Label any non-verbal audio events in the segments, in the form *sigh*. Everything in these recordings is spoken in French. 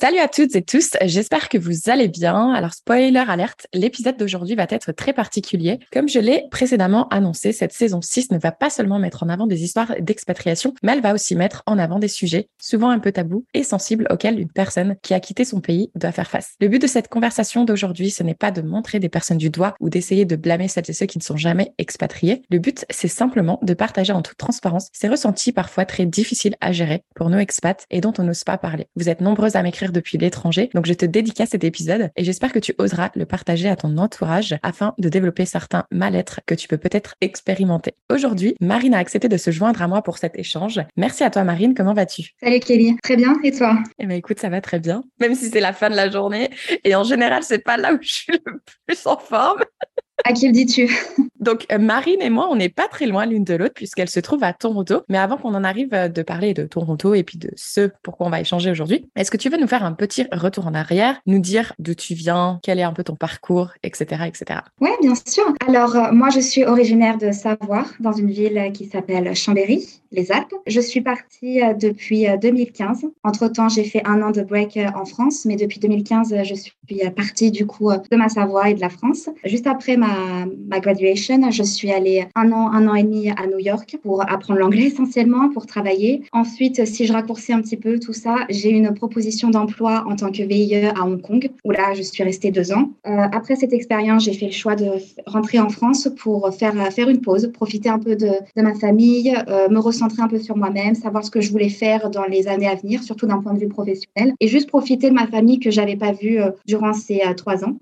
Salut à toutes et tous, j'espère que vous allez bien. Alors spoiler alerte, l'épisode d'aujourd'hui va être très particulier. Comme je l'ai précédemment annoncé, cette saison 6 ne va pas seulement mettre en avant des histoires d'expatriation, mais elle va aussi mettre en avant des sujets souvent un peu tabous et sensibles auxquels une personne qui a quitté son pays doit faire face. Le but de cette conversation d'aujourd'hui, ce n'est pas de montrer des personnes du doigt ou d'essayer de blâmer celles et ceux qui ne sont jamais expatriés. Le but, c'est simplement de partager en toute transparence ces ressentis parfois très difficiles à gérer pour nos expats et dont on n'ose pas parler. Vous êtes nombreuses à m'écrire depuis l'étranger. Donc, je te dédicace cet épisode et j'espère que tu oseras le partager à ton entourage afin de développer certains mal-être que tu peux peut-être expérimenter. Aujourd'hui, Marine a accepté de se joindre à moi pour cet échange. Merci à toi, Marine. Comment vas-tu? Salut, Kelly. Très bien. Et toi? Eh bien, écoute, ça va très bien. Même si c'est la fin de la journée. Et en général, c'est pas là où je suis le plus en forme. À qui le dis-tu? Donc, euh, Marine et moi, on n'est pas très loin l'une de l'autre puisqu'elle se trouve à Toronto. Mais avant qu'on en arrive euh, de parler de Toronto et puis de ce pourquoi on va échanger aujourd'hui, est-ce que tu veux nous faire un petit retour en arrière, nous dire d'où tu viens, quel est un peu ton parcours, etc., etc. Oui, bien sûr. Alors, euh, moi, je suis originaire de Savoie, dans une ville qui s'appelle Chambéry, les Alpes. Je suis partie depuis 2015. Entre-temps, j'ai fait un an de break en France, mais depuis 2015, je suis partie du coup de ma Savoie et de la France. Juste après ma ma, graduation, je suis allée un an, un an et demi à New York pour apprendre l'anglais *laughs* essentiellement, pour travailler. Ensuite, si je raccourcis un petit peu tout ça, j'ai une proposition d'emploi en tant que VIE à Hong Kong, où là, je suis restée deux ans. Euh, après cette expérience, j'ai fait le choix de rentrer en France pour faire, faire une pause, profiter un peu de, de ma famille, euh, me recentrer un peu sur moi-même, savoir ce que je voulais faire dans les années à venir, surtout d'un point de vue professionnel, et juste profiter de ma famille que j'avais pas vue euh, durant ces trois ans.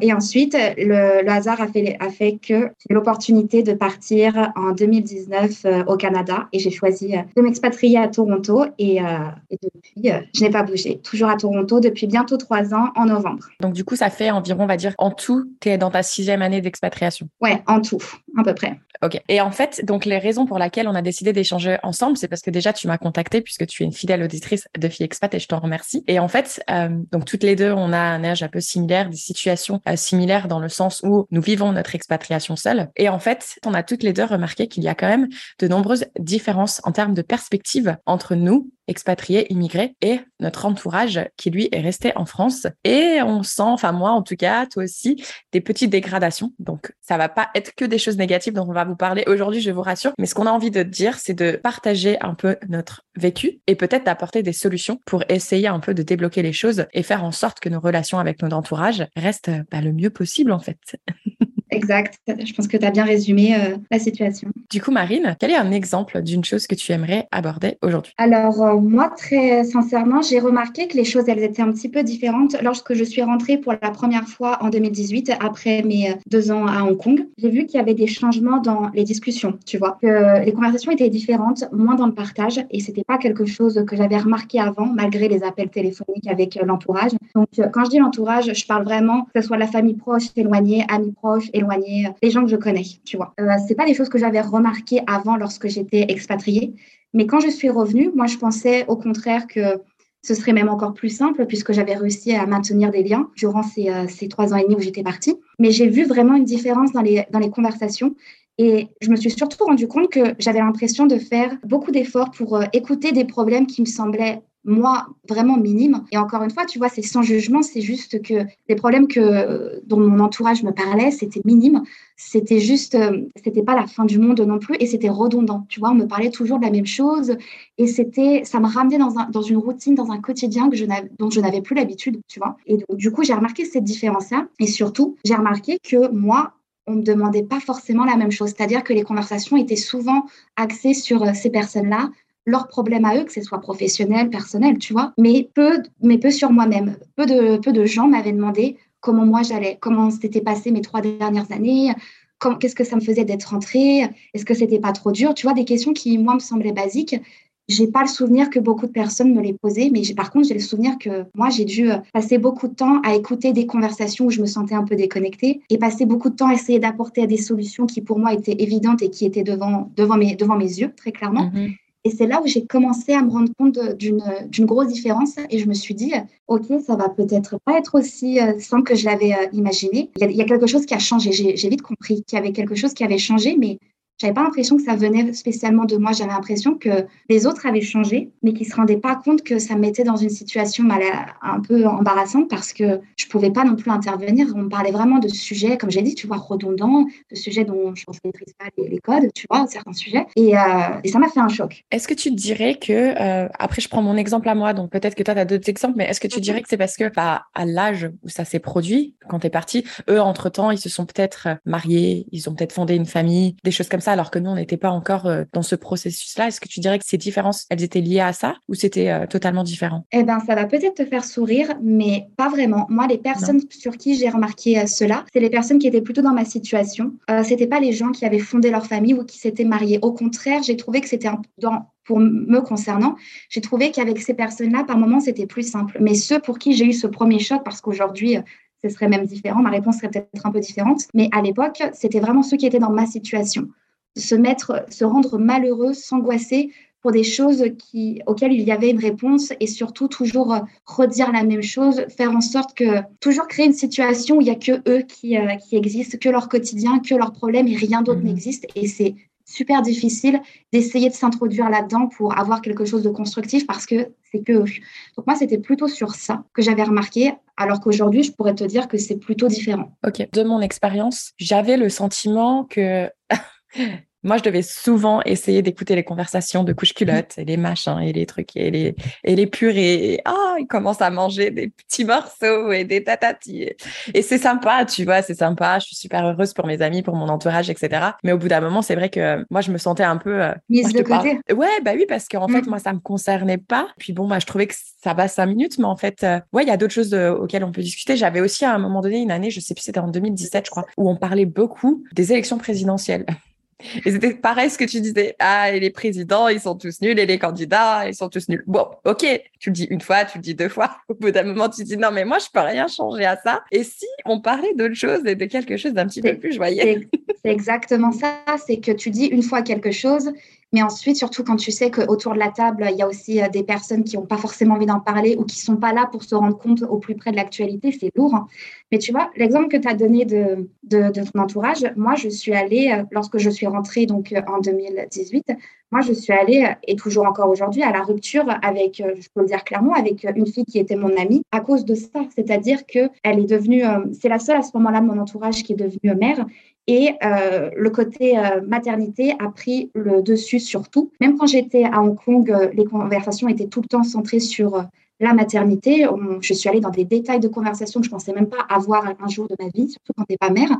et ensuite, le, le hasard a fait, a fait que j'ai l'opportunité de partir en 2019 euh, au Canada et j'ai choisi euh, de m'expatrier à Toronto et, euh, depuis, je n'ai pas bougé. Toujours à Toronto depuis bientôt trois ans en novembre. Donc du coup, ça fait environ, on va dire, en tout, tu es dans ta sixième année d'expatriation? Ouais, en tout, à peu près. Ok. Et en fait, donc les raisons pour lesquelles on a décidé d'échanger ensemble, c'est parce que déjà tu m'as contacté puisque tu es une fidèle auditrice de Fille Expat et je t'en remercie. Et en fait, donc toutes les deux, on a un âge un peu similaire, des situations similaires dans le sens où nous vivons notre expatriation seule. Et en fait, on a toutes les deux remarqué qu'il y a quand même de nombreuses différences en termes de perspective entre nous, expatriés, immigrés, et notre entourage qui, lui, est resté en France. Et on sent, enfin moi en tout cas, toi aussi, des petites dégradations. Donc, ça va pas être que des choses négatives dont on va vous parler aujourd'hui, je vous rassure. Mais ce qu'on a envie de dire, c'est de partager un peu notre vécu et peut-être d'apporter des solutions pour essayer un peu de débloquer les choses et faire en sorte que nos relations avec notre entourage restent bah, le mieux possible, en fait. *laughs* Exact. Je pense que tu as bien résumé euh, la situation. Du coup, Marine, quel est un exemple d'une chose que tu aimerais aborder aujourd'hui? Alors, euh, moi, très sincèrement, j'ai remarqué que les choses, elles étaient un petit peu différentes lorsque je suis rentrée pour la première fois en 2018, après mes euh, deux ans à Hong Kong. J'ai vu qu'il y avait des changements dans les discussions, tu vois, que les conversations étaient différentes, moins dans le partage, et c'était pas quelque chose que j'avais remarqué avant, malgré les appels téléphoniques avec l'entourage. Donc, quand je dis l'entourage, je parle vraiment que ce soit la famille proche, éloignée, amis proches, éloigné euh, gens que je connais, tu vois. Euh, c'est pas des choses que j'avais remarquées avant lorsque j'étais expatriée, mais quand je suis revenue, moi, je pensais au contraire que ce serait même encore plus simple puisque j'avais réussi à maintenir des liens durant ces, euh, trois ans et demi où j'étais partie. Mais j'ai vu vraiment une différence dans les, dans les conversations et je me suis surtout rendu compte que j'avais l'impression de faire beaucoup d'efforts pour écouter des problèmes qui me semblaient moi, vraiment minimes. Et encore une fois, tu vois, c'est sans jugement, c'est juste que les problèmes que, dont mon entourage me parlait, c'était minime. C'était juste, euh, c'était pas la fin du monde non plus et c'était redondant. Tu vois, on me parlait toujours de la même chose et c'était, ça me ramenait dans, un, dans une routine, dans un quotidien que je dont je n'avais plus l'habitude, tu vois. Et donc, du coup, j'ai remarqué cette différence-là et surtout, j'ai remarqué que moi, on me demandait pas forcément la même chose. C'est-à-dire que les conversations étaient souvent axées sur euh, ces personnes-là, leurs problèmes à eux, que ce soit professionnel, personnel, tu vois, mais peu, mais peu sur moi-même. Peu de, peu de gens m'avaient demandé comment moi j'allais, comment s'étaient passées mes trois dernières années, qu'est-ce que ça me faisait d'être rentrée, est-ce que c'était pas trop dur, tu vois, des questions qui, moi, me semblaient basiques. J'ai pas le souvenir que beaucoup de personnes me les posaient, mais par contre, j'ai le souvenir que moi, j'ai dû euh, passer beaucoup de temps à écouter des conversations où je me sentais un peu déconnectée et passer beaucoup de temps à essayer d'apporter des solutions qui, pour moi, étaient évidentes et qui étaient devant, devant, mes, devant mes yeux, très clairement. Mm-hmm. Et c'est là où j'ai commencé à me rendre compte d'une grosse différence et je me suis dit, OK, ça va peut-être pas être aussi euh, simple que je l'avais euh, imaginé. Il y, a, quelque chose qui a changé. J'ai vite compris qu'il y avait quelque chose qui avait changé, mais j'avais pas l'impression que ça venait spécialement de moi. J'avais l'impression que les autres avaient changé, mais qu'ils se rendaient pas compte que ça me mettait dans une situation mal, un peu embarrassante parce que je pouvais pas non plus intervenir. On me parlait vraiment de sujets, comme j'ai dit, tu vois, redondants, de sujets dont je ne maîtrise pas les, codes, tu vois, certains sujets. Et, euh, et ça m'a fait un choc. Est-ce que tu dirais que, euh, après, je prends mon exemple à moi, donc peut-être que toi, tu as d'autres exemples, mais est-ce que tu mhm. dirais que c'est parce que, bah, à l'âge où ça s'est produit, quand tu es parti, eux, entre-temps, ils se sont peut-être mariés, ils ont peut-être fondé une famille, des choses comme ça? Alors que nous, on n'était pas encore euh, dans ce processus-là. Est-ce que tu dirais que ces différences, elles étaient liées à ça ou c'était euh, totalement différent? Eh bien, ça va peut-être te faire sourire, mais pas vraiment. Moi, les personnes sur qui j'ai remarqué euh, cela, c'est les personnes qui étaient plutôt dans ma situation. Euh, c'était pas les gens qui avaient fondé leur famille ou qui s'étaient mariés. Au contraire, j'ai trouvé que c'était dans pour me concernant, j'ai trouvé qu'avec ces personnes-là, par moments, c'était plus simple. Mais ceux pour qui j'ai eu ce premier choc, parce qu'aujourd'hui, ce serait même différent, ma réponse serait peut-être un peu différente, mais à l'époque, c'était vraiment ceux qui étaient dans ma situation se mettre, se rendre malheureux, s'angoisser pour des choses qui, auxquelles il y avait une réponse et surtout toujours redire la même chose, faire en sorte que toujours créer une situation où il n'y a que eux qui, euh, qui existent, que leur quotidien, que leurs problèmes et rien d'autre mhm. n'existe. Et c'est super difficile d'essayer de s'introduire là-dedans pour avoir quelque chose de constructif parce que c'est que eux. Donc moi, c'était plutôt sur ça que j'avais remarqué, alors qu'aujourd'hui, je pourrais te dire que c'est plutôt différent. Ok, de mon expérience, j'avais le sentiment que *laughs* Moi, je devais souvent essayer d'écouter les conversations de couche culotte et les machins et les trucs et les, et les purées. Et, ah, ils commencent à manger des petits morceaux et des tatatis. Et c'est sympa, tu vois, c'est sympa. Je suis super heureuse pour mes amis, pour mon entourage, etc. Mais au bout d'un moment, c'est vrai que moi, je me sentais un peu... Euh, Mise de côté. Ouais, bah oui, parce qu'en fait, mm. moi, ça me concernait pas. Puis bon, bah, je trouvais que ça va cinq minutes, mais en fait, euh, ouais, il y a d'autres choses auxquelles on peut discuter. J'avais aussi à un moment donné une année, je sais plus, c'était en 2017, je crois, où on parlait beaucoup des élections présidentielles. Et c'était pareil ce que tu disais. Ah, et les présidents, ils sont tous nuls, et les candidats, ils sont tous nuls. Bon, ok, tu le dis une fois, tu le dis deux fois. *laughs* Au bout d'un moment, tu te dis non, mais moi, je peux rien changer à ça. Et si on parlait d'autre chose et de quelque chose d'un petit peu plus joyeux? C'est exactement ça. C'est que tu dis une fois quelque chose, mais ensuite, surtout quand tu sais qu'autour de la table, il y a aussi euh, des personnes qui n'ont pas forcément envie d'en parler ou qui ne sont pas là pour se rendre compte au plus près de l'actualité, c'est lourd. Hein. Mais tu vois, l'exemple que tu as donné de, de, ton entourage, moi, je suis allée, euh, lorsque je suis rentrée donc, euh, en 2018, moi, je suis allée, et toujours encore aujourd'hui, à la rupture avec, je peux le dire clairement, avec une fille qui était mon amie à cause de ça. C'est-à-dire qu'elle est devenue, c'est la seule à ce moment-là de mon entourage qui est devenue mère. Et euh, le côté euh, maternité a pris le dessus sur tout. Même quand j'étais à Hong Kong, euh, les conversations étaient tout le temps centrées sur la maternité. je suis allée dans des détails de conversation que je ne pensais même pas avoir un jour de ma vie, surtout quand tu n'es pas mère.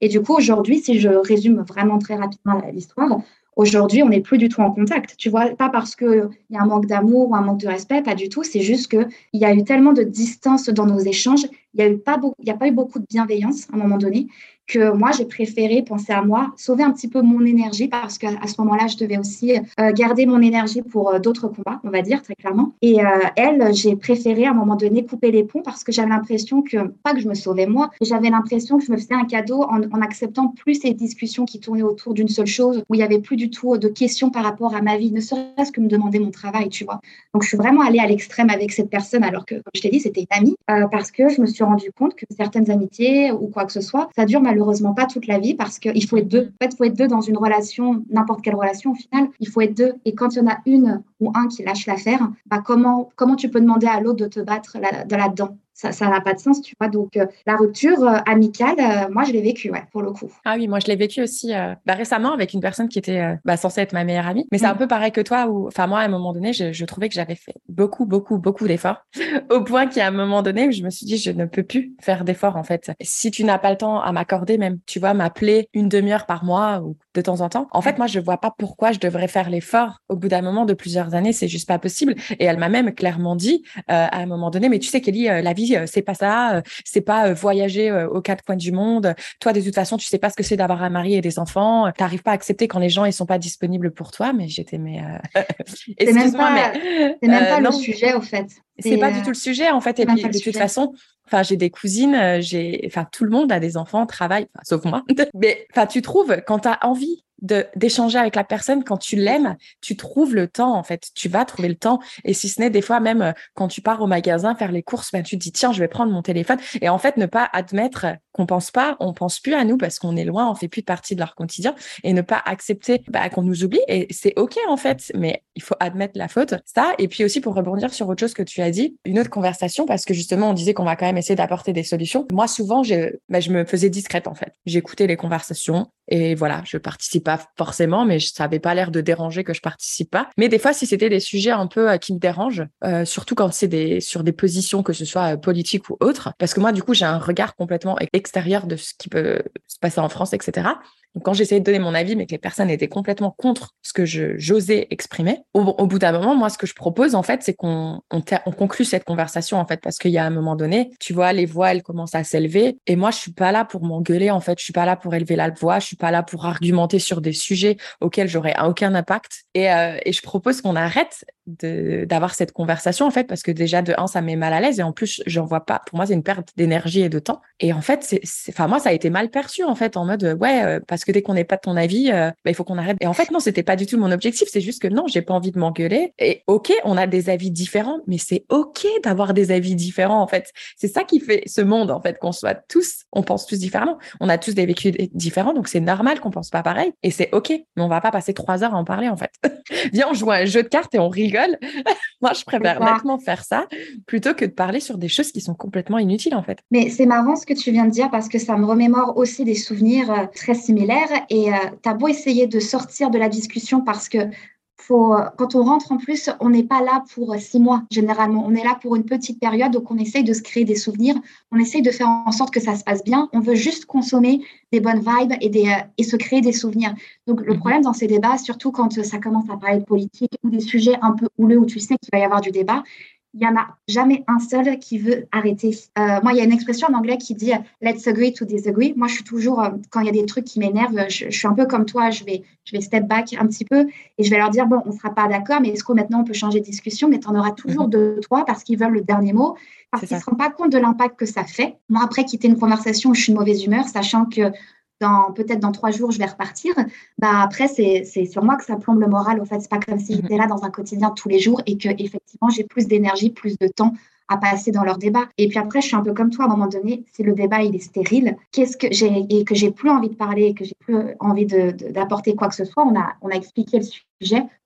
Et du coup, aujourd'hui, si je résume vraiment très rapidement l'histoire, Aujourd'hui, on n'est plus du tout en contact. Tu vois, pas parce qu'il y a un manque d'amour ou un manque de respect, pas du tout. C'est juste qu'il y a eu tellement de distance dans nos échanges. Il n'y a, pas eu beaucoup de bienveillance à un moment donné que moi, j'ai préféré penser à moi, sauver un petit peu mon énergie parce qu'à ce moment-là, je devais aussi euh, garder mon énergie pour euh, d'autres combats, on va dire très clairement. Et euh, elle, j'ai préféré à un moment donné couper les ponts parce que j'avais l'impression que, pas que je me sauvais moi, j'avais l'impression que je me faisais un cadeau en, en acceptant plus ces discussions qui tournaient autour d'une seule chose, où il n'y avait plus du tout de questions par rapport à ma vie, ne serait-ce que me demander mon travail, tu vois. Donc, je suis vraiment allée à l'extrême avec cette personne alors que, comme je t'ai dit, c'était une amie parce que je me suis rendu compte que certaines amitiés ou quoi que ce soit, ça dure malheureusement pas toute la vie parce qu'il faut être deux. En fait, il faut être deux dans une relation, n'importe quelle relation au final. Il faut être deux. Et quand il y en a une ou un qui lâche l'affaire, bah comment, comment tu peux demander à l'autre de te battre de là-dedans? Ça n'a pas de sens, tu vois. Donc, euh, la rupture euh, amicale, euh, moi, je l'ai vécue, ouais, pour le coup. Ah oui, moi, je l'ai vécu aussi bah, récemment avec une personne qui était bah, censée être ma meilleure amie. Mais c'est un mm. peu pareil que toi, où, enfin, moi, à un moment donné, je, je trouvais que j'avais fait beaucoup, beaucoup, beaucoup d'efforts, *laughs* au point qu'à un moment donné, je me suis dit, je ne peux plus faire d'efforts, en fait. Si tu n'as pas le temps à m'accorder, même, tu vois, m'appeler une demi-heure par mois ou de temps en temps, en fait, moi, je vois pas pourquoi je devrais faire l'effort au bout d'un moment de plusieurs années. C'est juste pas possible. Et elle m'a même clairement dit, à un moment donné, mais tu sais, Kelly, la vie, c'est pas ça euh, c'est pas euh, voyager euh, aux quatre coins du monde. Toi, de toute façon, tu sais pas ce que c'est d'avoir un mari et des enfants. Tu n'arrives pas à accepter quand les gens ils sont pas disponibles pour toi. Mais j'étais mais *laughs* *laughs* c'est même pas, c'est même pas le sujet au fait. C'est pas du tout le sujet en fait. Et puis de toute façon, j'ai des cousines, j'ai, enfin tout le monde a des enfants, travaille, sauf moi. *laughs* mais enfin tu trouves quand tu as envie d'échanger avec la personne quand tu l'aimes, tu trouves le temps en fait, tu vas trouver le temps. Et si ce n'est des fois même euh, quand tu pars au magasin faire les courses, ben tu te dis tiens, je vais prendre mon téléphone. Et en fait ne pas admettre qu'on pense pas, on pense plus à nous parce qu'on est loin, on fait plus partie de leur quotidien. Et ne pas accepter bah, qu'on nous oublie. Et c'est OK en fait, mais il faut admettre la faute. Ça et puis aussi pour rebondir sur autre chose que tu as dit, une autre conversation parce que justement on disait qu'on va quand même essayer d'apporter des solutions. Moi souvent je, bah, je me faisais discrète en fait. J'écoutais les conversations et voilà, je participe forcément, mais ça avait pas l'air de déranger que je participe pas. Mais des fois, si c'était des sujets un peu euh, qui me dérangent, euh, surtout quand c'est des sur des positions que ce soit euh, politiques ou autres, parce que moi, du coup, j'ai un regard complètement extérieur de ce qui peut se passer en France, etc. Donc, quand j'essayais de donner mon avis, mais que les personnes étaient complètement contre ce que j'osais exprimer, au, bout d'un moment, moi, ce que je propose, en fait, c'est qu'on on, on, conclut cette conversation, en fait, parce qu'il y a un moment donné, tu vois, les voix, elles commencent à s'élever, et moi, je suis pas là pour m'engueuler, en fait, je suis pas là pour élever la voix, je suis pas là pour argumenter sur des sujets auxquels j'aurais aucun impact, et, euh, et je propose qu'on arrête d'avoir cette conversation, en fait, parce que déjà, de un, ça met mal à l'aise, et en plus, j'en vois pas, pour moi, c'est une perte d'énergie et de temps, et en fait, c'est, enfin, moi, ça a été mal perçu, en fait, en mode, ouais, euh, parce que dès qu'on n'est pas de ton avis, euh, bah, il faut qu'on arrête. Et en fait, non, c'était pas du tout mon objectif. C'est juste que non, j'ai pas envie de m'engueuler. Et ok, on a des avis différents, mais c'est ok d'avoir des avis différents. En fait, c'est ça qui fait ce monde. En fait, qu'on soit tous, on pense tous différemment. On a tous des vécus différents, donc c'est normal qu'on pense pas pareil. Et c'est ok. Mais on va pas passer trois heures à en parler. En fait, *laughs* viens, on joue un jeu de cartes et on *laughs* Moi, je préfère nettement faire ça plutôt que de parler sur des choses qui sont complètement inutiles. En fait. Mais c'est marrant ce que tu viens de dire parce que ça me remémore aussi des souvenirs euh, très similaires et euh, tu as beau essayer de sortir de la discussion parce que faut, quand on rentre en plus, on n'est pas là pour six mois généralement. On est là pour une petite période, donc on essaye de se créer des souvenirs, on essaye de faire en sorte que ça se passe bien. On veut juste consommer des bonnes vibes et, des, euh, et se créer des souvenirs. Donc le mhm. problème dans ces débats, surtout quand ça commence à parler de politique ou des sujets un peu houleux où tu sais qu'il va y avoir du débat, il n'y en a jamais un seul qui veut arrêter. Euh, moi, il y a une expression en anglais qui dit let's agree to disagree. Moi, je suis toujours, euh, quand il y a des trucs qui m'énervent, je, suis un peu comme toi, je vais, je vais step back un petit peu et je vais leur dire bon, on ne sera pas d'accord, mais est-ce que maintenant on peut changer de discussion? Mais tu en auras toujours mhm. deux, trois parce qu'ils veulent le dernier mot, parce qu'ils ne se rendent pas compte de l'impact que ça fait. Moi, après quitter une conversation où je suis de mauvaise humeur, sachant que peut-être dans trois jours, je vais repartir. Bah après, c'est sur moi que ça plombe le moral. Au fait, c'est pas comme si j'étais mhm. là dans un quotidien tous les jours et que effectivement j'ai plus d'énergie, plus de temps à passer dans leur débat. Et puis après, je suis un peu comme toi, à un moment donné, si le débat il est stérile, qu'est-ce que j'ai et que j'ai plus envie de parler et que j'ai plus envie d'apporter quoi que ce soit, on a, on a expliqué le sujet,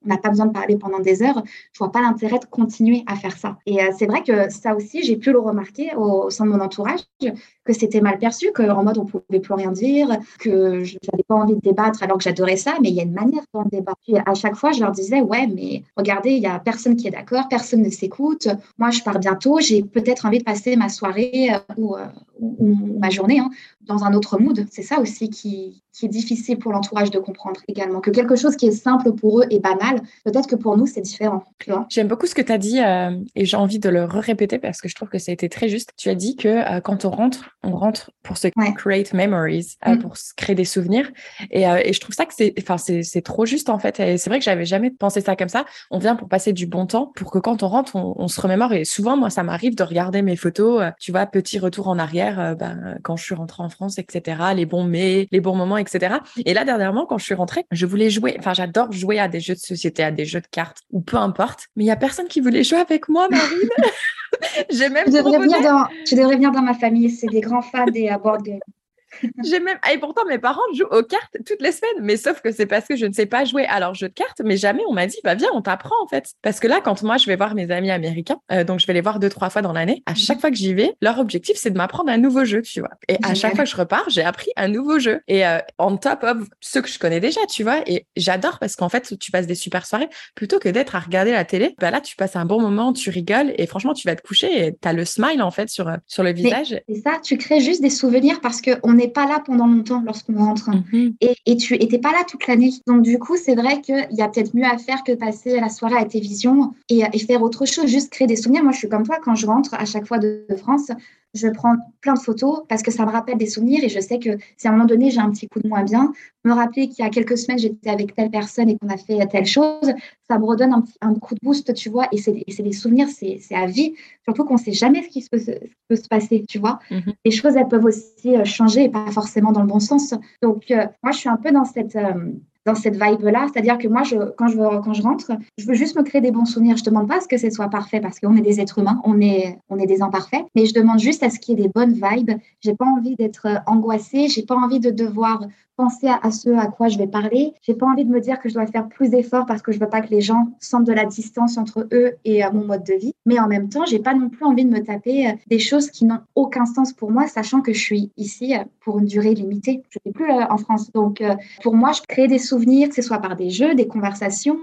on n'a pas besoin de parler pendant des heures. Je vois pas l'intérêt de continuer à faire ça. Et euh, c'est vrai que ça aussi, j'ai pu le remarquer au, sein de mon entourage, que c'était mal perçu, qu'en mode on pouvait plus rien dire, que je n'avais pas envie de débattre alors que j'adorais ça, mais il y a une manière dans le débat. Puis à chaque fois, je leur disais, ouais, mais regardez, il y a personne qui est d'accord, personne ne s'écoute. Moi, je pars bientôt, j'ai peut-être envie de passer ma soirée euh, euh, ou, ma journée hein, dans un autre mood. C'est ça aussi qui, qui est difficile pour l'entourage de comprendre également. Que quelque chose qui est simple pour eux et banal, peut-être que pour nous, c'est différent. J'aime beaucoup ce que tu as dit euh, et j'ai envie de le répéter parce que je trouve que ça a été très juste. Tu as dit que quand on rentre, on rentre pour se create memories, mm. pour se créer des souvenirs. Et, et je trouve ça que c'est, enfin, c'est trop juste en fait. Et c'est vrai que j'avais jamais pensé ça comme ça. On vient pour passer du bon temps, pour que quand on rentre, on, on se remémore. Et souvent, moi, ça m'arrive de regarder mes photos, tu vois, petit retour en arrière euh, ben, quand je suis rentrée en France, etc., les bons mais, les bons moments, etc. etc. Et là, dernièrement, quand je suis rentrée, je voulais jouer. Enfin, j'adore jouer à des jeux de société, à des jeux de cartes ou peu importe. Mais il y a personne qui voulait jouer avec moi, Marine. *laughs* J'ai même. Tu devrais, venir dans, tu devrais venir dans ma famille. C'est des grands fans des board games. *laughs* J'ai même. Et pourtant, mes parents jouent aux cartes toutes les semaines, mais sauf que c'est parce que je ne sais pas jouer à leur jeu de cartes, mais jamais on m'a dit, bah viens, on t'apprend en fait. Parce que là, quand moi je vais voir mes amis américains, euh, donc je vais les voir deux, trois fois dans l'année, à chaque mhm. fois que j'y vais, leur objectif c'est de m'apprendre un nouveau jeu, tu vois. Et à chaque fois que je repars, j'ai appris un nouveau jeu. Et euh, on top of ceux que je connais déjà, tu vois. Et j'adore parce qu'en fait, tu passes des super soirées plutôt que d'être à regarder la télé. Bah là, tu passes un bon moment, tu rigoles et franchement, tu vas te coucher et tu as le smile en fait sur, sur le visage. C'est ça, tu crées juste des souvenirs parce qu'on n'est pas là pendant longtemps lorsqu'on rentre. Mhm. Et, tu n'étais pas là toute l'année. Donc, du coup, c'est vrai qu'il y a peut-être mieux à faire que passer la soirée à télévision et, et, faire autre chose, juste créer des souvenirs. Moi, je suis comme toi, quand je rentre à chaque fois de France, je prends plein de photos parce que ça me rappelle des souvenirs et je sais que si à un moment donné j'ai un petit coup de moins bien, me rappeler qu'il y a quelques semaines j'étais avec telle personne et qu'on a fait telle chose, ça me redonne un, un coup de boost, tu vois. Et c'est des souvenirs, c'est à vie. Surtout qu'on ne sait jamais ce qui, se, peut se passer, tu vois. Mhm. Les choses, elles peuvent aussi euh, changer et pas forcément dans le bon sens. Donc, euh, moi, je suis un peu dans cette, euh, dans cette vibe-là. C'est-à-dire que moi, je, quand, je, rentre, je veux juste me créer des bons souvenirs. Je ne demande pas à ce que ce soit parfait parce qu'on est des êtres humains, on est, des imparfaits, mais je demande juste à ce qu'il y ait des bonnes vibes. J'ai pas envie d'être angoissée, j'ai pas envie de devoir penser à, ce à quoi je vais parler. J'ai pas envie de me dire que je dois faire plus d'efforts parce que je veux pas que les gens sentent de la distance entre eux et euh, mon mode de vie. Mais en même temps, j'ai pas non plus envie de me taper euh, des choses qui n'ont aucun sens pour moi, sachant que je suis ici euh, pour une durée limitée. Je suis plus en France. Donc, pour moi, je crée des souvenirs, que ce soit par des jeux, des conversations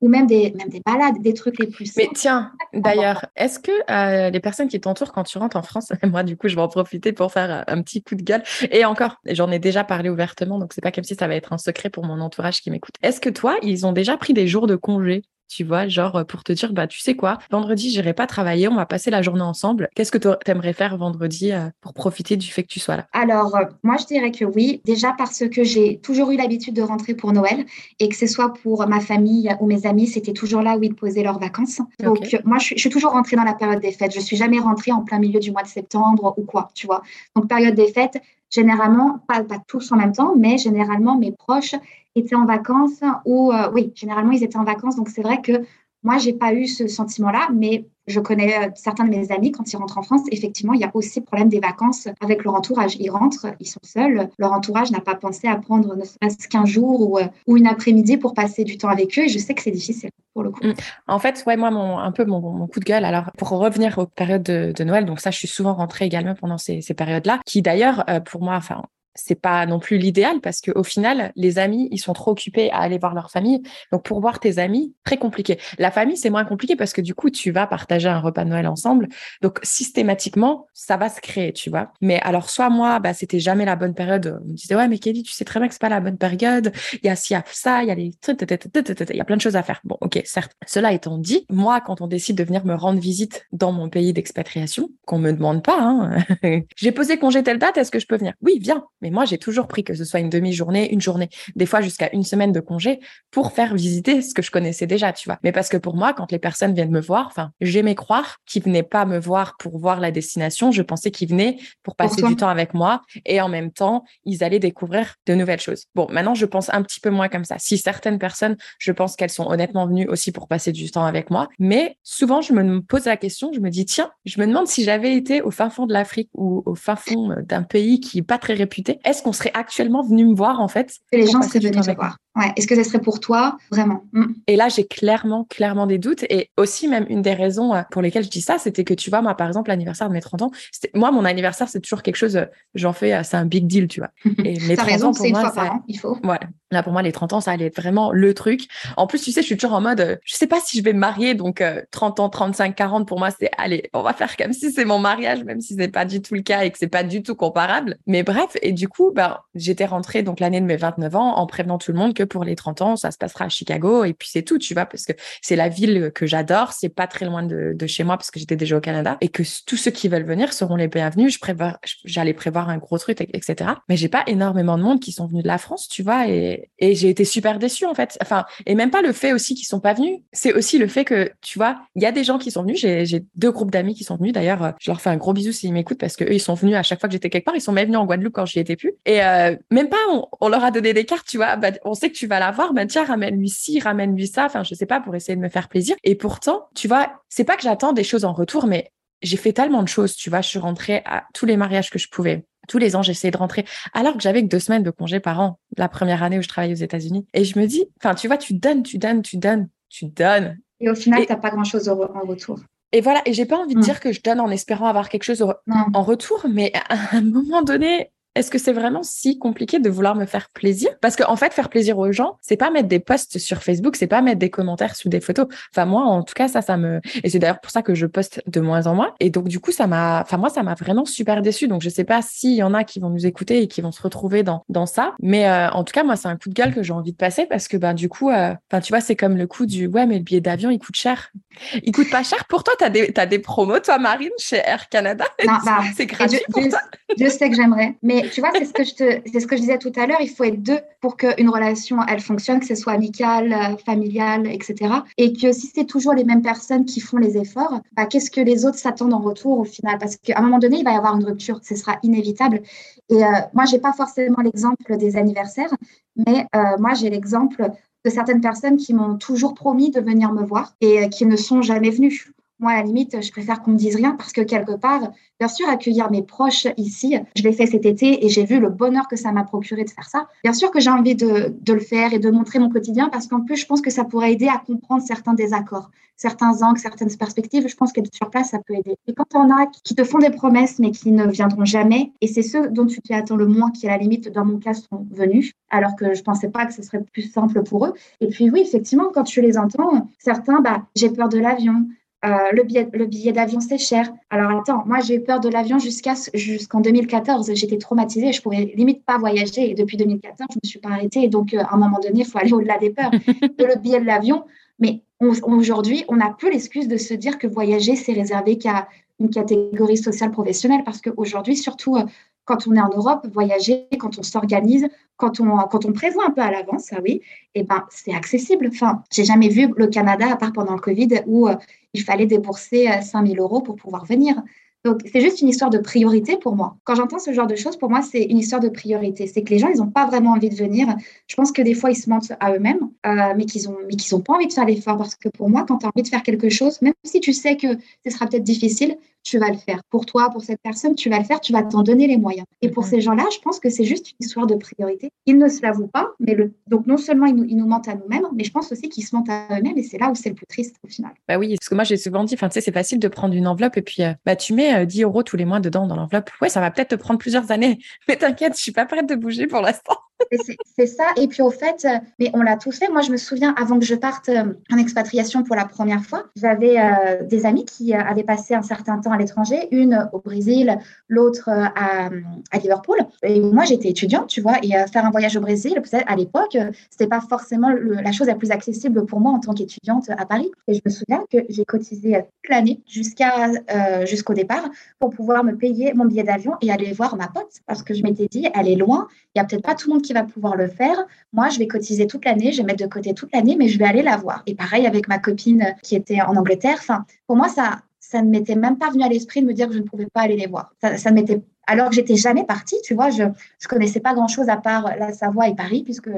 ou même des, même des balades, des trucs les plus Mais tiens, d'ailleurs, est-ce que les personnes qui t'entourent quand tu rentres en France, *laughs* moi, du coup, je vais en profiter pour faire un petit coup de gueule. Et encore, j'en ai déjà parlé ouvertement donc c'est pas comme si ça va être un secret pour mon entourage qui m'écoute. Est-ce que toi, ils ont déjà pris des jours de congé? Tu vois, genre pour te dire, bah, tu sais quoi, vendredi, j'irai pas travailler, on va passer la journée ensemble. Qu'est-ce que tu aimerais faire vendredi euh, pour profiter du fait que tu sois là? Alors, euh, moi, je dirais que oui, déjà parce que j'ai toujours eu l'habitude de rentrer pour Noël et que ce soit pour ma famille ou mes amis, c'était toujours là où ils posaient leurs vacances. Donc, moi, je suis, toujours rentrée dans la période des fêtes. Je suis jamais rentrée en plein milieu du mois de septembre ou quoi, tu vois. Donc, période des fêtes, généralement, pas, tous en même temps, mais généralement, mes proches étaient en vacances ou, euh, oui, généralement, ils étaient en vacances. Donc, c'est vrai que moi, j'ai pas eu ce sentiment-là, mais je connais euh, certains de mes amis, quand ils rentrent en France, effectivement, il y a aussi le problème des vacances avec leur entourage. Ils rentrent, ils sont seuls, leur entourage n'a pas pensé à prendre ne serait-ce qu'un jour ou, euh, ou une après-midi pour passer du temps avec eux, et je sais que c'est difficile pour le coup. Mm. En fait, ouais, moi, un peu mon, coup de gueule, alors pour revenir aux périodes de, Noël, donc ça, je suis souvent rentrée également pendant ces, ces périodes-là, qui d'ailleurs, pour moi, enfin, c'est pas non plus l'idéal parce qu'au final, les amis, ils sont trop occupés à aller voir leur famille. Donc, pour voir tes amis, très compliqué. La famille, c'est moins compliqué parce que du coup, tu vas partager un repas de Noël ensemble. Donc, systématiquement, ça va se créer, tu vois. Mais alors, soit moi, bah, c'était jamais la bonne période. On me disait, ouais, mais Kelly, tu sais très bien que c'est pas la bonne période. Il y a ci, il y a ça, il y a les, il y a plein de choses à faire. Bon, ok, certes. Cela étant dit, moi, quand on décide de venir me rendre visite dans mon pays d'expatriation, qu'on me demande pas, hein, *laughs* j'ai posé congé telle date, est-ce que je peux venir? Oui, viens. Mais moi, j'ai toujours pris que ce soit une demi-journée, une journée, des fois jusqu'à une semaine de congé pour faire visiter ce que je connaissais déjà, tu vois. Mais parce que pour moi, quand les personnes viennent me voir, enfin, j'aimais croire qu'ils venaient pas me voir pour voir la destination. Je pensais qu'ils venaient pour passer du temps avec moi et en même temps, ils allaient découvrir de nouvelles choses. Bon, maintenant, je pense un petit peu moins comme ça. Si certaines personnes, je pense qu'elles sont honnêtement venues aussi pour passer du temps avec moi, mais souvent, je me pose la question, je me dis, tiens, je me demande si j'avais été au fin fond de l'Afrique ou au fin fond euh, d'un pays qui est pas très réputé, est-ce qu'on serait actuellement venu me voir en fait Les gens seraient venus me voir. Ouais. Est-ce que ce serait pour toi vraiment? Mm. Et là, j'ai clairement, clairement des doutes. Et aussi, même une des raisons euh, pour lesquelles je dis ça, c'était que tu vois, moi, par exemple, l'anniversaire de mes 30 ans, moi, mon anniversaire, c'est toujours quelque chose, euh, j'en fais, euh, c'est un big deal, tu vois. *laughs* Et mes 30 raison, ans, pour moi, une fois par an, il faut. Voilà. Là, pour moi, les 30 ans, ça allait être vraiment le truc. En plus, tu sais, je suis toujours en mode, je sais pas si je vais me marier, donc 30 ans, 35, 40, pour moi, c'est, allez, on va faire comme si c'est mon mariage, même si c'est pas du tout le cas et que c'est pas du tout comparable. Mais bref, et du coup, ben, j'étais rentrée donc l'année de mes 29 ans en prévenant tout le monde que pour les 30 ans, ça se passera à Chicago et puis c'est tout, tu vois, parce que c'est la ville que j'adore, c'est pas très loin de, chez moi parce que j'étais déjà au Canada et que tous ceux qui veulent venir seront les bienvenus. Je prévois, j'allais prévoir un gros truc, etc. Mais j'ai pas énormément de monde qui sont venus de la France, tu vois, et et, j'ai été super déçue en fait. Enfin, et même pas le fait aussi qu'ils sont pas venus. C'est aussi le fait que, tu vois, il y a des gens qui sont venus. J'ai deux groupes d'amis qui sont venus. D'ailleurs, euh, je leur fais un gros bisou s'ils m'écoutent parce que eux, ils sont venus à chaque fois que j'étais quelque part. Ils sont même venus en Guadeloupe quand j'y étais plus. Et euh, même pas, on, leur a donné des cartes, tu vois. Bah, on sait que tu vas la voir. Bah, tiens, ramène-lui ci, ramène-lui ça. Enfin, je sais pas, pour essayer de me faire plaisir. Et pourtant, tu vois, c'est pas que j'attends des choses en retour, mais j'ai fait tellement de choses, tu vois. Je suis rentrée à tous les mariages que je pouvais tous les ans, j'essayais de rentrer, alors que j'avais que deux semaines de congé par an, la première année où je travaillais aux États-Unis. Et je me dis, enfin, tu vois, tu donnes, tu donnes, tu donnes, tu donnes. Et au final, tu n'as pas grand-chose en retour. Et voilà, et j'ai pas envie de mm. dire que je donne en espérant avoir quelque chose en retour, mais à un moment donné, est-ce que c'est vraiment si compliqué de vouloir me faire plaisir? Parce qu'en en fait, faire plaisir aux gens, c'est pas mettre des posts sur Facebook, c'est pas mettre des commentaires sous des photos. Enfin, moi, en tout cas, ça, ça me. Et c'est d'ailleurs pour ça que je poste de moins en moins. Et donc, du coup, ça m'a. Enfin, moi, ça m'a vraiment super déçu. Donc, je sais pas s'il y en a qui vont nous écouter et qui vont se retrouver dans, dans ça. Mais euh, en tout cas, moi, c'est un coup de gueule que j'ai envie de passer parce que, ben, du coup, euh, enfin, tu vois, c'est comme le coup du ouais, mais le billet d'avion, il coûte cher. Il coûte pas cher pour toi. Tu as des, as des promos, toi, Marine, chez Air Canada? *laughs* Bah, c'est gratuit pour toi. Je sais que j'aimerais. Mais tu vois, c'est ce que je te c'est ce que je disais tout à l'heure, il faut être deux pour qu'une relation, elle fonctionne, que ce soit amicale, euh, familiale, etc. Et que si c'est toujours les mêmes personnes qui font les efforts, bah, qu'est-ce que les autres s'attendent en retour au final? Parce qu'à un moment donné, il va y avoir une rupture, ce sera inévitable. Et euh, moi, je n'ai pas forcément l'exemple des anniversaires, mais euh, moi, j'ai l'exemple de certaines personnes qui m'ont toujours promis de venir me voir et qui ne sont jamais venues. Moi, à la limite, je préfère qu'on me dise rien parce que quelque part, bien sûr, accueillir mes proches ici, je l'ai fait cet été et j'ai vu le bonheur que ça m'a procuré de faire ça. Bien sûr que j'ai envie de, le faire et de montrer mon quotidien parce qu'en plus, je pense que ça pourrait aider à comprendre certains désaccords, certains angles, certaines perspectives. Je pense qu'être sur place, ça peut aider. Et quand on a qui te font des promesses mais qui ne viendront jamais, et c'est ceux dont tu t'y attends le moins qui, à la limite, dans mon cas, sont venus, alors que je pensais pas que ce serait plus simple pour eux. Et puis oui, effectivement, quand tu les entends, certains, bah, j'ai peur de l'avion, euh, le billet, le billet d'avion, c'est cher. Alors attends, moi j'ai eu peur de l'avion jusqu'à jusqu'en 2014. J'étais traumatisée, je pouvais limite pas voyager. Et depuis 2014, je me suis pas arrêtée. Et donc, euh, à un moment donné, il faut aller au-delà des peurs. *laughs* le billet de l'avion, mais aujourd'hui, on n'a plus l'excuse de se dire que voyager, c'est réservé qu'à une catégorie sociale professionnelle. Parce qu'aujourd'hui, surtout euh, quand on est en Europe, voyager, quand on s'organise, quand on, quand on prévoit un peu à l'avance, ça oui, eh ben, c'est accessible. Enfin, j'ai jamais vu le Canada, à part pendant le Covid, où euh, il fallait débourser 5 euh, 000 euros pour pouvoir venir. Donc, c'est juste une histoire de priorité pour moi. Quand j'entends ce genre de choses, pour moi, c'est une histoire de priorité. C'est que les gens, ils n'ont pas vraiment envie de venir. Je pense que des fois, ils se mentent à eux-mêmes, euh, mais qu'ils n'ont pas envie de faire l'effort. Parce que pour moi, quand tu as envie de faire quelque chose, même si tu sais que ce sera peut-être difficile, tu vas le faire. Pour toi, pour cette personne, tu vas le faire, tu vas t'en donner les moyens. Et pour mhm. ces gens-là, je pense que c'est juste une histoire de priorité. Ils ne se l'avouent pas, mais le... donc non seulement ils nous, ils nous mentent à nous-mêmes, mais je pense aussi qu'ils se mentent à eux-mêmes et c'est là où c'est le plus triste au final. Bah oui, parce que moi j'ai souvent dit, tu sais, c'est facile de prendre une enveloppe et puis euh, bah tu mets 10 euh, euros tous les mois dedans dans l'enveloppe. Ouais, ça va peut-être te prendre plusieurs années, *laughs* mais t'inquiète, je suis pas prête de bouger pour l'instant. C'est ça. Et puis au fait, euh, mais on l'a tous fait. Moi, je me souviens, avant que je parte euh, en expatriation pour la première fois, j'avais euh, des amis qui avaient passé un certain temps à l'étranger, une au Brésil, l'autre à, Liverpool. Et moi, j'étais étudiante, tu vois, et faire un voyage au Brésil, peut-être à l'époque, c'était pas forcément la chose la plus accessible pour moi en tant qu'étudiante à Paris. Et je me souviens que j'ai cotisé toute l'année jusqu'à jusqu'au départ pour pouvoir me payer mon billet d'avion et aller voir ma pote parce que je m'étais dit, elle est loin, il y a peut-être pas tout le monde qui va pouvoir le faire. Moi, je vais cotiser toute l'année, je vais mettre de côté toute l'année, mais je vais aller la voir. Et pareil avec ma copine qui était en Angleterre. Enfin, pour moi, ça, ça ne m'était même pas venu à l'esprit de me dire que je ne pouvais pas aller les voir. Ça, ne m'était alors que j'étais jamais partie, tu vois, je ne connaissais pas grand-chose à part la Savoie et Paris, puisque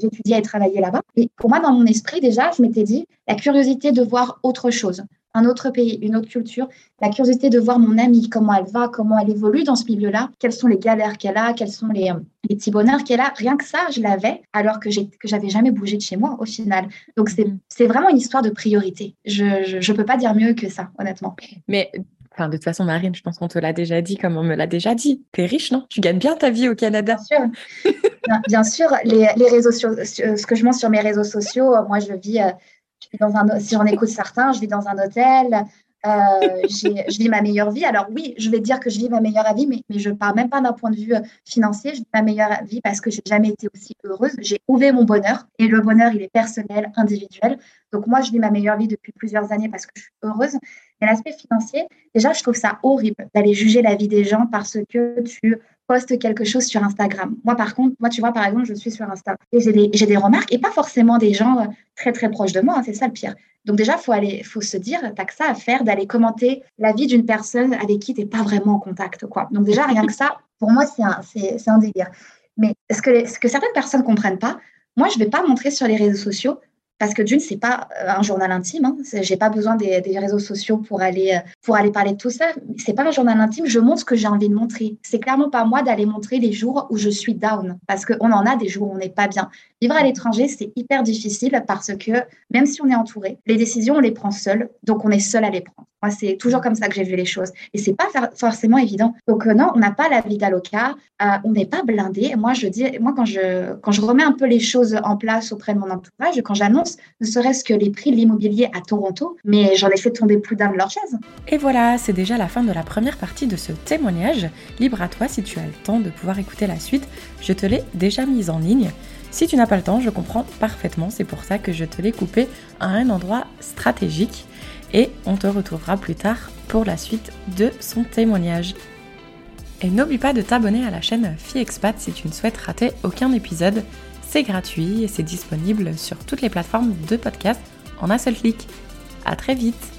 j'étudiais et travaillais là-bas. Et pour moi, dans mon esprit, déjà, je m'étais dit la curiosité de voir autre chose un autre pays, une autre culture, la curiosité de voir mon amie, comment elle va, comment elle évolue dans ce milieu-là, quelles sont les galères qu'elle a, quels sont les, les petits bonheurs qu'elle a. Rien que ça, je l'avais, alors que j'avais jamais bougé de chez moi au final. Donc c'est vraiment une histoire de priorité. Je ne peux pas dire mieux que ça, honnêtement. Mais Enfin, de toute façon, Marine, je pense qu'on te l'a déjà dit, comme on me l'a déjà dit. Tu es riche, non? Tu gagnes bien ta vie au Canada. Bien sûr. bien, sûr, les, les réseaux ce que je montre sur mes réseaux sociaux, moi, je vis euh, si j'en écoute certains, je vis dans un hôtel, euh, je vis ma meilleure vie. Alors oui, je vais dire que je vis ma meilleure vie, mais, je ne parle même pas d'un point de vue euh, financier. Je vis ma meilleure vie parce que j'ai jamais été aussi heureuse. J'ai trouvé mon bonheur et le bonheur, il est personnel, individuel. Donc moi, je vis ma meilleure vie depuis plusieurs années parce que je suis heureuse. Mais l'aspect financier, déjà, je trouve ça horrible d'aller juger la vie des gens parce que tu poste quelque chose sur Instagram. Moi, par contre, moi, tu vois, par exemple, je suis sur Insta et j'ai des, des, remarques et pas forcément des gens euh, très, très proches de moi. Hein, c'est ça le pire. Donc déjà, faut aller, faut se dire, t'as que ça à faire d'aller commenter la vie d'une personne avec qui t'es pas vraiment en contact, quoi. Donc déjà, rien que ça, pour moi, c'est un, c'est, un délire. Mais ce que, ce que certaines personnes comprennent pas, moi, je vais pas montrer sur les réseaux sociaux parce que d'une, c'est pas euh, un journal intime. Hein. J'ai pas besoin des, réseaux sociaux pour aller euh, pour aller parler de tout ça. C'est pas un journal intime. Je montre ce que j'ai envie de montrer. C'est clairement pas moi d'aller montrer les jours où je suis down, parce qu'on en a des jours où on n'est pas bien. Vivre à l'étranger, c'est hyper difficile parce que même si on est entouré, les décisions on les prend seuls, donc on est seul à les prendre. Moi, c'est toujours comme ça que j'ai vu les choses, et c'est pas forcément évident. Donc euh, non, on n'a pas la vie d'Aloca, on n'est pas blindé. Moi, je dis, moi quand je quand je remets un peu les choses en place auprès de mon entourage, quand j'annonce ne serait-ce que les prix de l'immobilier à Toronto, mais j'en ai fait tomber plus d'un de leurs chaises. Et voilà, c'est déjà la fin de la première partie de ce témoignage. Libre à toi si tu as le temps de pouvoir écouter la suite, je te l'ai déjà mise en ligne. Si tu n'as pas le temps, je comprends parfaitement, c'est pour ça que je te l'ai coupé à un endroit stratégique et on te retrouvera plus tard pour la suite de son témoignage. Et n'oublie pas de t'abonner à la chaîne Fille Expat si tu ne souhaites rater aucun épisode. C'est gratuit et c'est disponible sur toutes les plateformes de podcast en un seul clic. À très vite